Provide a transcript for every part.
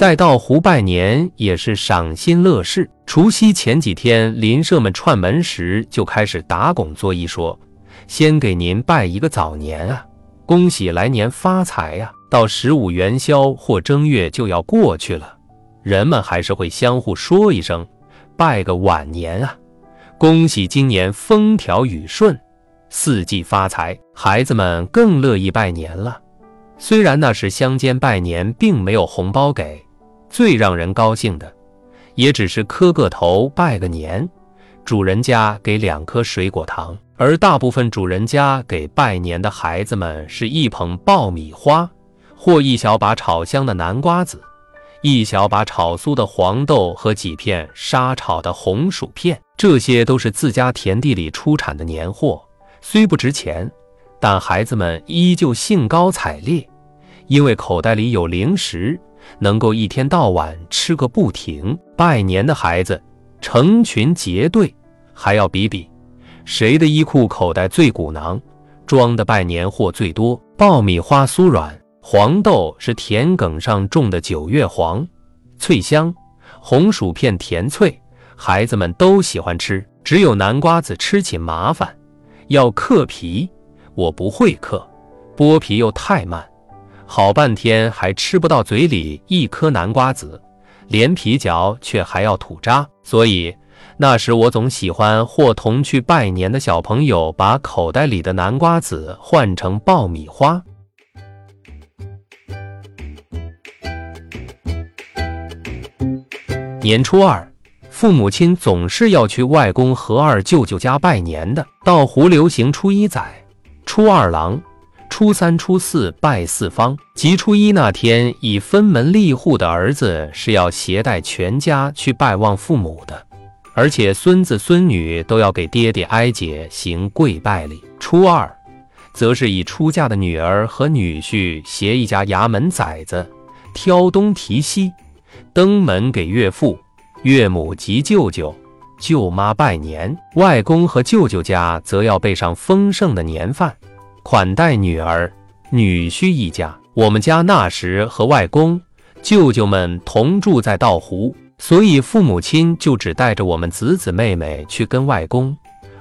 再到湖拜年也是赏心乐事。除夕前几天，邻舍们串门时就开始打拱作揖，说：“先给您拜一个早年啊，恭喜来年发财呀。”到十五元宵或正月就要过去了，人们还是会相互说一声，拜个晚年啊，恭喜今年风调雨顺，四季发财。孩子们更乐意拜年了。虽然那时乡间拜年并没有红包给，最让人高兴的，也只是磕个头拜个年，主人家给两颗水果糖，而大部分主人家给拜年的孩子们是一捧爆米花。或一小把炒香的南瓜子，一小把炒酥的黄豆和几片沙炒的红薯片，这些都是自家田地里出产的年货，虽不值钱，但孩子们依旧兴高采烈，因为口袋里有零食，能够一天到晚吃个不停。拜年的孩子成群结队，还要比比谁的衣裤口袋最鼓囊，装的拜年货最多。爆米花酥软。黄豆是田埂上种的九月黄，脆香；红薯片甜脆，孩子们都喜欢吃。只有南瓜子吃起麻烦，要嗑皮，我不会嗑，剥皮又太慢，好半天还吃不到嘴里一颗南瓜子，连皮嚼却还要吐渣。所以那时我总喜欢或同去拜年的小朋友把口袋里的南瓜子换成爆米花。年初二，父母亲总是要去外公和二舅舅家拜年的。到湖流行初一载，初二郎，初三、初四拜四方。即初一那天，已分门立户的儿子是要携带全家去拜望父母的，而且孙子孙女都要给爹爹哀姐行跪拜礼。初二，则是以出嫁的女儿和女婿携一家衙门崽子，挑东提西。登门给岳父、岳母及舅舅、舅妈拜年，外公和舅舅家则要备上丰盛的年饭，款待女儿、女婿一家。我们家那时和外公、舅舅们同住在道湖，所以父母亲就只带着我们姊姊妹妹去跟外公、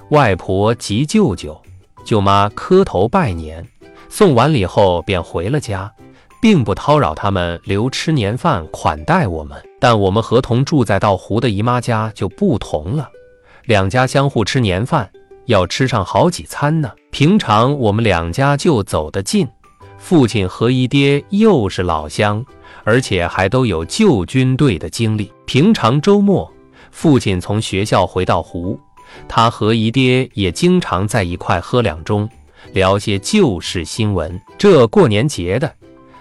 外婆及舅舅、舅妈磕头拜年，送完礼后便回了家。并不叨扰他们留吃年饭款待我们，但我们和同住在道湖的姨妈家就不同了，两家相互吃年饭，要吃上好几餐呢。平常我们两家就走得近，父亲和姨爹又是老乡，而且还都有旧军队的经历。平常周末，父亲从学校回到湖，他和姨爹也经常在一块喝两盅，聊些旧事新闻。这过年节的。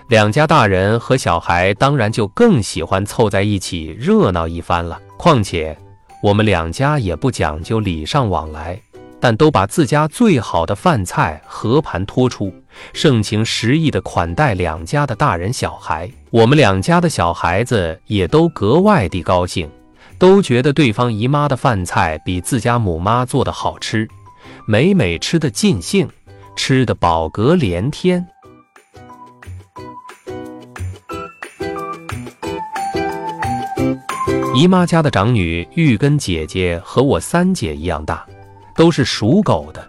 两家大人和小孩当然就更喜欢凑在一起热闹一番了。况且我们两家也不讲究礼尚往来，但都把自家最好的饭菜和盘托出，盛情实意地款待两家的大人小孩。我们两家的小孩子也都格外的高兴，都觉得对方姨妈的饭菜比自家母妈做的好吃，每每吃得尽兴，吃得饱嗝连天。姨妈家的长女玉根姐姐和我三姐一样大，都是属狗的。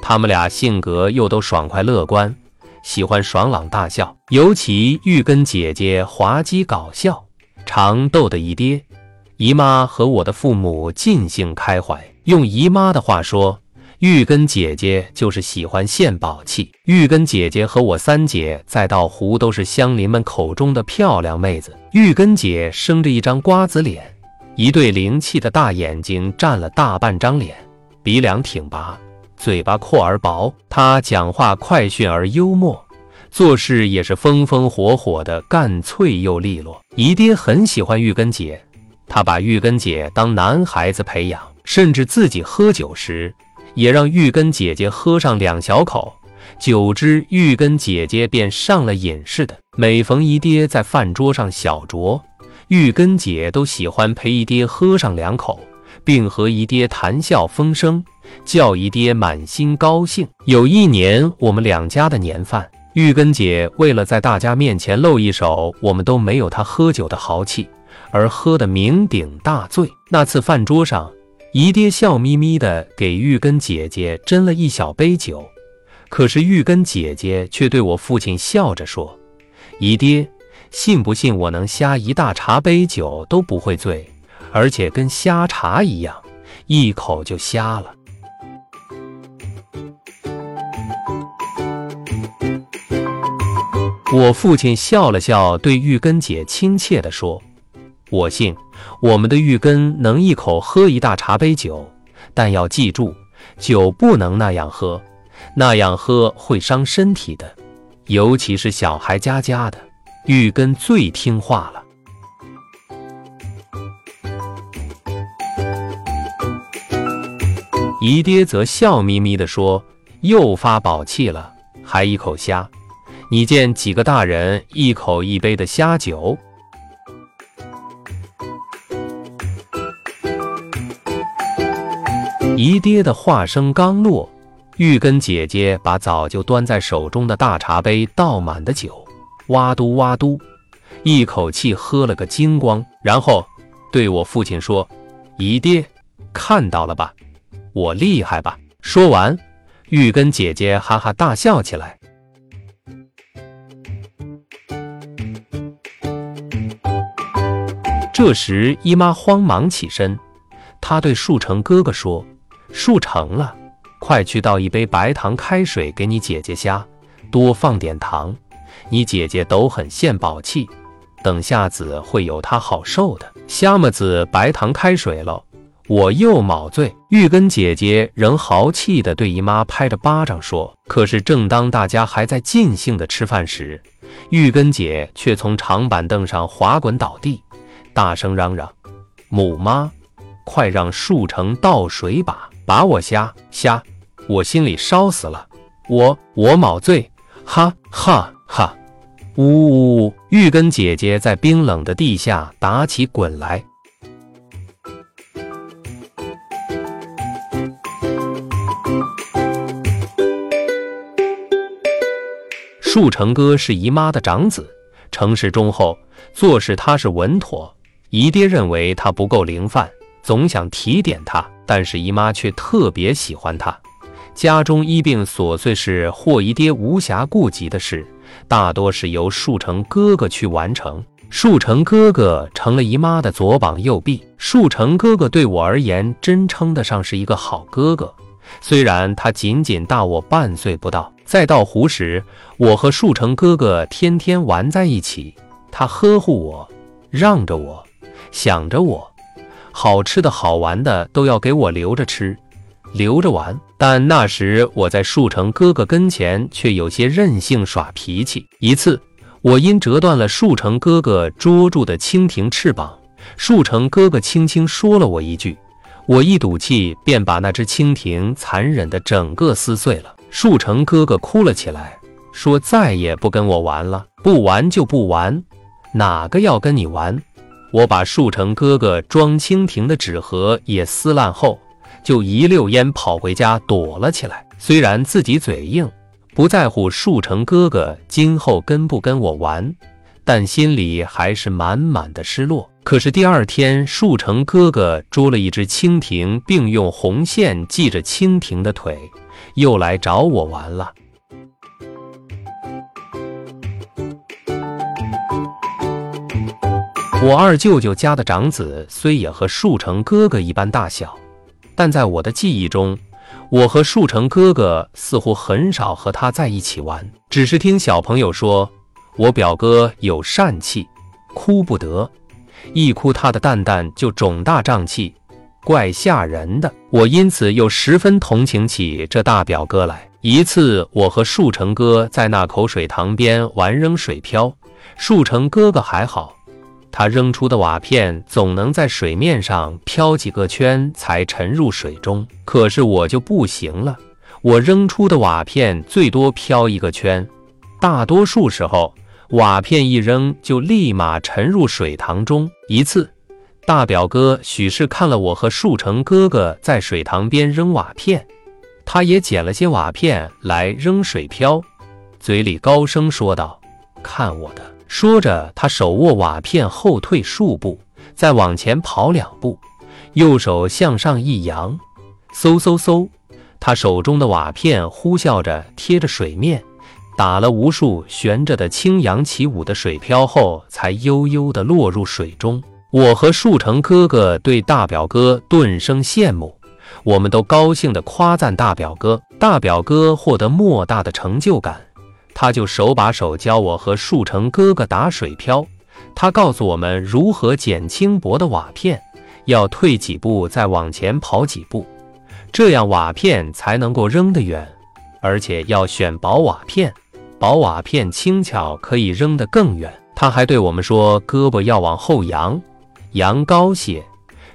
他们俩性格又都爽快乐观，喜欢爽朗大笑。尤其玉根姐姐滑稽搞笑，常逗得姨爹、姨妈和我的父母尽兴开怀。用姨妈的话说，玉根姐姐就是喜欢献宝气。玉根姐姐和我三姐在道湖都是乡邻们口中的漂亮妹子。玉根姐生着一张瓜子脸，一对灵气的大眼睛占了大半张脸，鼻梁挺拔，嘴巴阔而薄。他讲话快迅而幽默，做事也是风风火火的，干脆又利落。姨爹很喜欢玉根姐，他把玉根姐当男孩子培养，甚至自己喝酒时，也让玉根姐姐喝上两小口。久之，玉根姐姐便上了瘾似的。每逢姨爹在饭桌上小酌，玉根姐都喜欢陪姨爹喝上两口，并和姨爹谈笑风生，叫姨爹满心高兴。有一年，我们两家的年饭玉根姐为了在大家面前露一手，我们都没有她喝酒的豪气，而喝得酩酊大醉。那次饭桌上，姨爹笑眯眯地给玉根姐姐斟了一小杯酒，可是玉根姐姐却对我父亲笑着说：“姨爹，信不信我能瞎一大茶杯酒都不会醉，而且跟瞎茶一样，一口就瞎了。”我父亲笑了笑，对玉根姐亲切地说：“我信我们的玉根能一口喝一大茶杯酒，但要记住，酒不能那样喝，那样喝会伤身体的，尤其是小孩家家的。玉根最听话了。”姨爹则笑眯眯地说：“又发宝气了，还一口虾。”你见几个大人一口一杯的虾酒？姨爹的话声刚落，玉根姐姐把早就端在手中的大茶杯倒满的酒，哇嘟哇嘟，一口气喝了个精光，然后对我父亲说：“姨爹，看到了吧，我厉害吧？”说完，玉根姐姐哈哈大笑起来。这时，姨妈慌忙起身，她对树成哥哥说：“树成了，快去倒一杯白糖开水给你姐姐虾，多放点糖。你姐姐都很献宝气，等下子会有她好受的。”虾么子白糖开水了，我又卯醉。玉根姐姐仍豪气地对姨妈拍着巴掌说：“可是，正当大家还在尽兴地吃饭时，玉根姐却从长板凳上滑滚倒地。”大声嚷嚷：“母妈，快让树成倒水吧，把我虾虾！”我心里烧死了，我我卯醉，哈哈哈！呜呜呜！玉根姐姐在冰冷的地下打起滚来。树成哥是姨妈的长子，成事忠厚，做事踏实稳妥。姨爹认为他不够灵泛，总想提点他，但是姨妈却特别喜欢他。家中医病琐碎事或姨爹无暇顾及的事，大多是由树成哥哥去完成。树成哥哥成了姨妈的左膀右臂。树成哥哥对我而言，真称得上是一个好哥哥。虽然他仅仅大我半岁不到。在到湖时，我和树成哥哥天天玩在一起，他呵护我，让着我。想着我，好吃的好玩的都要给我留着吃，留着玩。但那时我在树成哥哥跟前却有些任性耍脾气。一次，我因折断了树成哥哥捉住的蜻蜓翅膀，树成哥哥轻轻说了我一句，我一赌气便把那只蜻蜓残忍的整个撕碎了。树成哥哥哭了起来，说再也不跟我玩了，不玩就不玩，哪个要跟你玩？我把树成哥哥装蜻蜓的纸盒也撕烂后，就一溜烟跑回家躲了起来。虽然自己嘴硬，不在乎树成哥哥今后跟不跟我玩，但心里还是满满的失落。可是第二天，树成哥哥捉了一只蜻蜓，并用红线系着蜻蜓的腿，又来找我玩了。我二舅舅家的长子虽也和树成哥哥一般大小，但在我的记忆中，我和树成哥哥似乎很少和他在一起玩。只是听小朋友说，我表哥有疝气，哭不得，一哭他的蛋蛋就肿大胀气，怪吓人的。我因此又十分同情起这大表哥来。一次，我和树成哥在那口水塘边玩扔水漂，树成哥哥还好。他扔出的瓦片总能在水面上飘几个圈才沉入水中，可是我就不行了。我扔出的瓦片最多飘一个圈，大多数时候瓦片一扔就立马沉入水塘中。一次，大表哥许是看了我和树成哥哥在水塘边扔瓦片，他也捡了些瓦片来扔水漂。嘴里高声说道：“看我的！”说着，他手握瓦片，后退数步，再往前跑两步，右手向上一扬，嗖嗖嗖，他手中的瓦片呼啸着贴着水面，打了无数悬着的轻扬起舞的水漂后，才悠悠地落入水中。我和树成哥哥对大表哥顿生羡慕，我们都高兴地夸赞大表哥。大表哥获得莫大的成就感。他就手把手教我和树成哥哥打水漂，他告诉我们如何捡轻薄的瓦片，要退几步再往前跑几步，这样瓦片才能够扔得远，而且要选薄瓦片，薄瓦片轻巧可以扔得更远。他还对我们说，胳膊要往后扬，扬高些，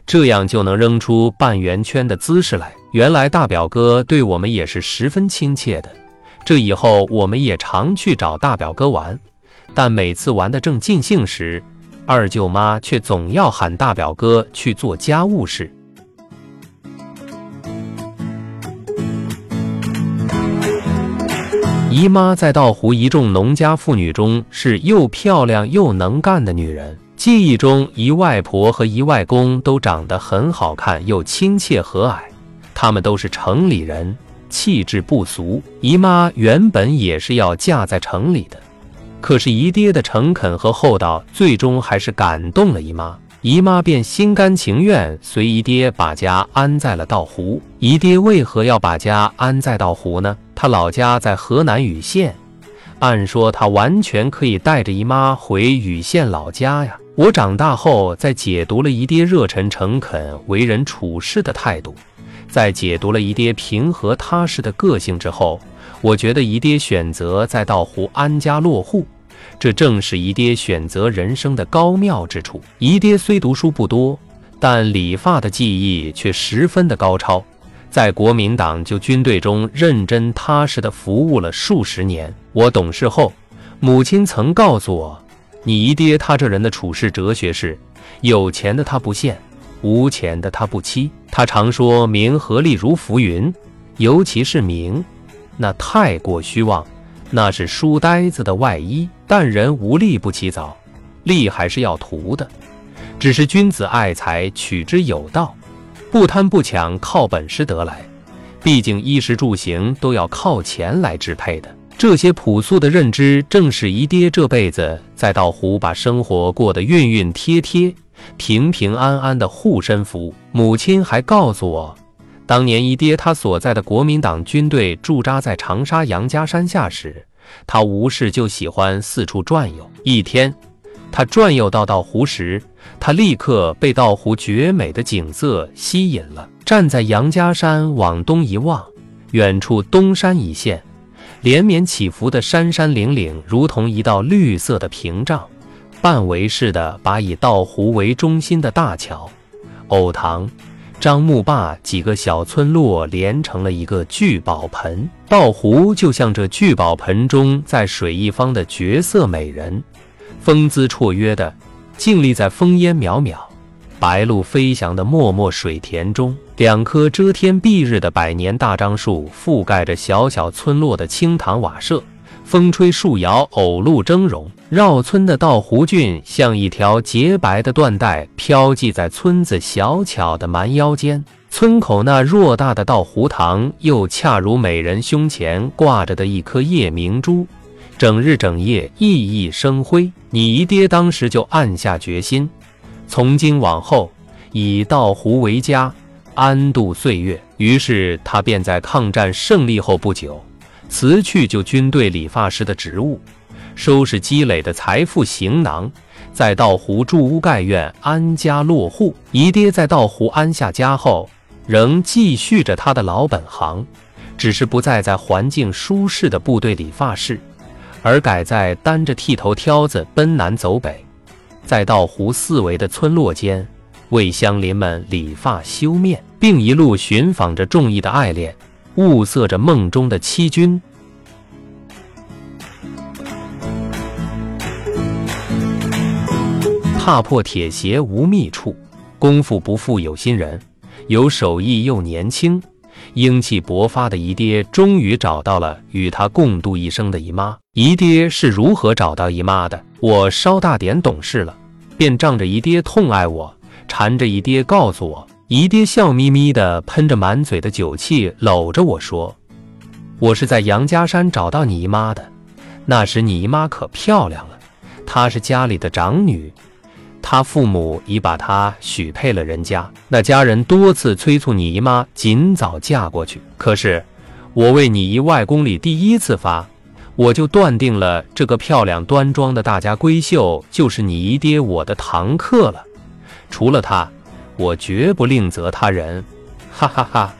这样就能扔出半圆圈的姿势来。原来大表哥对我们也是十分亲切的。这以后，我们也常去找大表哥玩，但每次玩得正尽兴时，二舅妈却总要喊大表哥去做家务事。姨妈在道湖一众农家妇女中是又漂亮又能干的女人，记忆中姨外婆和姨外公都长得很好看，又亲切和蔼，他们都是城里人。气质不俗，姨妈原本也是要嫁在城里的，可是姨爹的诚恳和厚道，最终还是感动了姨妈，姨妈便心甘情愿随姨爹把家安在了道湖。姨爹为何要把家安在道湖呢？他老家在河南禹县，按说他完全可以带着姨妈回禹县老家呀。我长大后，在解读了姨爹热忱诚恳、为人处事的态度。在解读了姨爹平和踏实的个性之后，我觉得姨爹选择在道湖安家落户，这正是姨爹选择人生的高妙之处。姨爹虽读书不多，但理发的技艺却十分的高超，在国民党旧军队中认真踏实的服务了数十年。我懂事后，母亲曾告诉我，你姨爹他这人的处事哲学是：有钱的他不羡。无钱的他不欺，他常说名和利如浮云，尤其是名，那太过虚妄，那是书呆子的外衣。但人无利不起早，利还是要图的，只是君子爱财，取之有道，不贪不抢，靠本事得来。毕竟衣食住行都要靠钱来支配的。这些朴素的认知，正是姨爹这辈子在道湖把生活过得熠熠贴贴。平平安安的护身符。母亲还告诉我，当年姨爹他所在的国民党军队驻扎在长沙杨家山下时，他无事就喜欢四处转悠。一天，他转悠到道湖时，他立刻被道湖绝美的景色吸引了。站在杨家山往东一望，远处东山一线，连绵起伏的山山岭岭，如同一道绿色的屏障。半围式的把以道湖为中心的大桥、藕塘、樟木坝几个小村落连成了一个聚宝盆。道湖就像这聚宝盆中在水一方的绝色美人，风姿绰约的静立在风烟渺渺、白鹭飞翔的漠漠水田中。两棵遮天蔽日的百年大樟树覆盖着小小村落的青塘瓦舍。风吹树摇，偶露峥嵘。绕村的稻湖郡像一条洁白的缎带，飘系在村子小巧的蛮腰间。村口那偌大的稻湖塘，又恰如美人胸前挂着的一颗夜明珠，整日整夜熠熠生辉。你姨爹当时就暗下决心，从今往后以稻湖为家，安度岁月。于是他便在抗战胜利后不久。辞去就军队理发师的职务，收拾积累的财富行囊，在道湖住屋盖院安家落户。姨爹在道湖安下家后，仍继续着他的老本行，只是不再在环境舒适的部队理发室，而改在担着剃头挑子奔南走北，在道湖四围的村落间为乡邻们理发修面，并一路寻访着众义的爱恋。物色着梦中的妻君，踏破铁鞋无觅处，功夫不负有心人，有手艺又年轻，英气勃发的姨爹终于找到了与他共度一生的姨妈。姨爹是如何找到姨妈的？我稍大点懂事了，便仗着姨爹痛爱我，缠着姨爹告诉我。姨爹笑眯眯的，喷着满嘴的酒气，搂着我说：“我是在杨家山找到你姨妈的。那时你姨妈可漂亮了，她是家里的长女。”她父母已把她许配了人家，那家人多次催促你姨妈尽早嫁过去。可是我为你姨外公里第一次发，我就断定了这个漂亮端庄的大家闺秀就是你姨爹我的堂客了。除了她，我绝不另择他人。哈哈哈！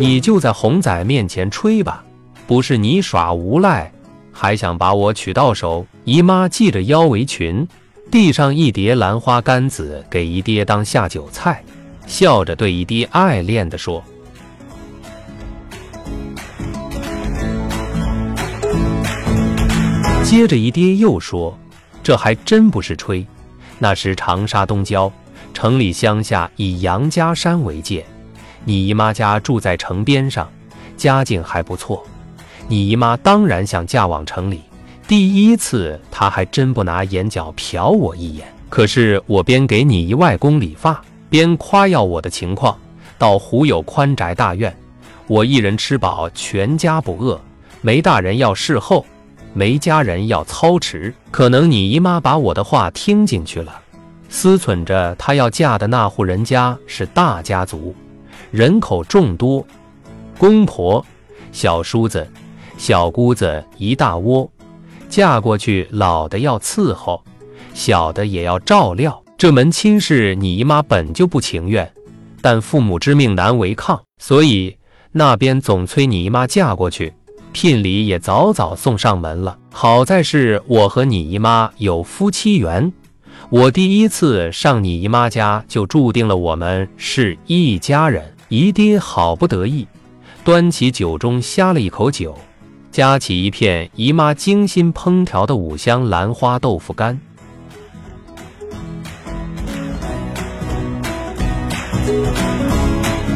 你就在红仔面前吹吧。不是你耍无赖，还想把我娶到手？姨妈系着腰围裙，递上一碟兰花干子给姨爹当下酒菜，笑着对姨爹爱恋地说。接着姨爹又说：“这还真不是吹，那时长沙东郊城里乡下以杨家山为界，你姨妈家住在城边上，家境还不错。”你姨妈当然想嫁往城里，第一次她还真不拿眼角瞟我一眼。可是我边给你姨外公理发，边夸耀我的情况。到湖有宽宅大院，我一人吃饱，全家不饿。没大人要侍候，没家人要操持。可能你姨妈把我的话听进去了，思忖着她要嫁的那户人家是大家族，人口众多，公婆、小叔子。小姑子一大窝，嫁过去，老的要伺候，小的也要照料。这门亲事，你姨妈本就不情愿，但父母之命难违抗，所以那边总催你姨妈嫁过去，聘礼也早早送上门了。好在是我和你姨妈有夫妻缘，我第一次上你姨妈家，就注定了我们是一家人。姨爹好不得意，端起酒盅，呷了一口酒。夹起一片姨妈精心烹调的五香兰花豆腐干。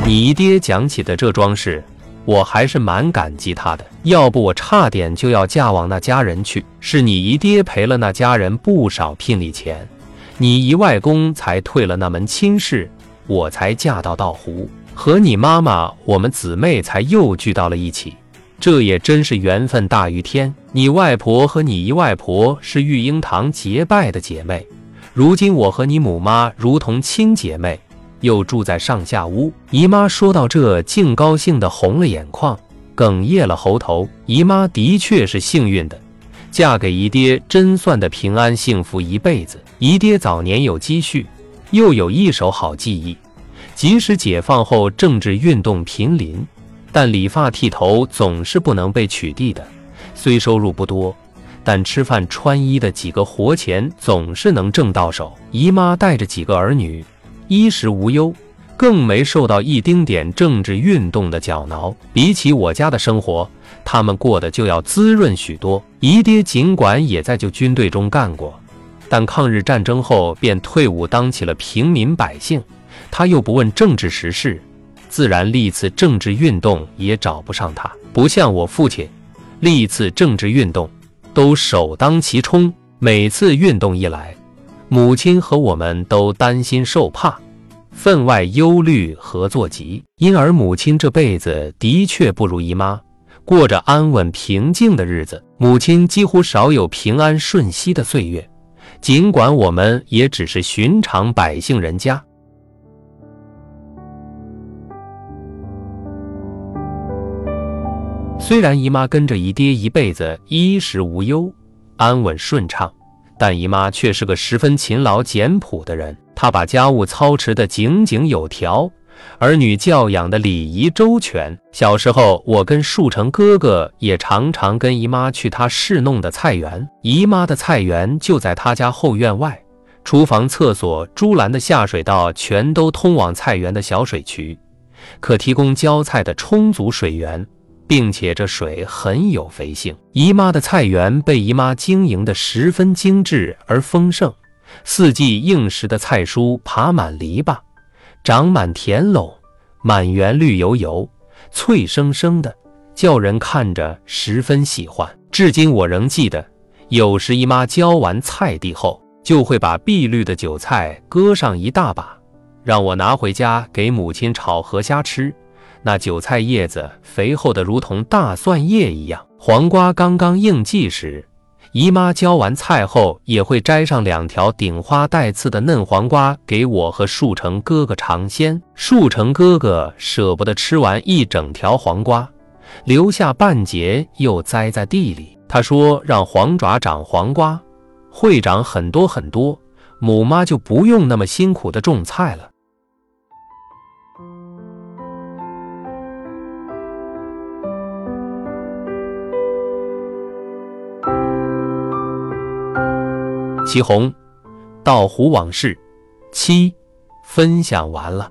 你爹讲起的这桩事，我还是蛮感激他的。要不我差点就要嫁往那家人去。是你姨爹赔了那家人不少聘礼钱，你姨外公才退了那门亲事，我才嫁到道湖，和你妈妈我们姊妹才又聚到了一起。这也真是缘分大于天。你外婆和你姨外婆是育婴堂结拜的姐妹，如今我和你母妈如同亲姐妹，又住在上下屋。姨妈说到这，竟高兴得红了眼眶，哽咽了喉头。姨妈的确是幸运的，嫁给姨爹真算得平安幸福一辈子。姨爹早年有积蓄，又有一手好技艺，即使解放后政治运动频临。但理发剃头总是不能被取缔的，虽收入不多，但吃饭穿衣的几个活钱总是能挣到手。姨妈带着几个儿女，衣食无忧，更没受到一丁点政治运动的搅挠。比起我家的生活，他们过得就要滋润许多。姨爹尽管也在旧军队中干过，但抗日战争后便退伍当起了平民百姓，他又不问政治时事。自然历次政治运动也找不上他，不像我父亲，历次政治运动都首当其冲。每次运动一来，母亲和我们都担心受怕，分外忧虑和作急。因而母亲这辈子的确不如姨妈，过着安稳平静的日子。母亲几乎少有平安顺息的岁月，尽管我们也只是寻常百姓人家。虽然姨妈跟着姨爹一辈子衣食无忧、安稳顺畅，但姨妈却是个十分勤劳简朴的人。她把家务操持得井井有条，儿女教养的礼仪周全。小时候，我跟树成哥哥也常常跟姨妈去她侍弄的菜园。姨妈的菜园就在她家后院外，厨房、厕所、猪栏的下水道全都通往菜园的小水渠，可提供浇菜的充足水源。并且这水很有肥性。姨妈的菜园被姨妈经营得十分精致而丰盛，四季应时的菜蔬爬满篱笆，长满田垄，满园绿油油、脆生生的，叫人看着十分喜欢。至今我仍记得，有时姨妈浇完菜地后，就会把碧绿的韭菜割上一大把，让我拿回家给母亲炒河虾吃。那韭菜叶子肥厚的如同大蒜叶一样。黄瓜刚刚应季时，姨妈浇完菜后，也会摘上两条顶花带刺的嫩黄瓜给我和树成哥哥尝鲜。树成哥哥舍不得吃完一整条黄瓜，留下半截又栽在地里。他说：“让黄爪长黄瓜，会长很多很多，母妈就不用那么辛苦的种菜了。”祁红，道湖往事七，分享完了。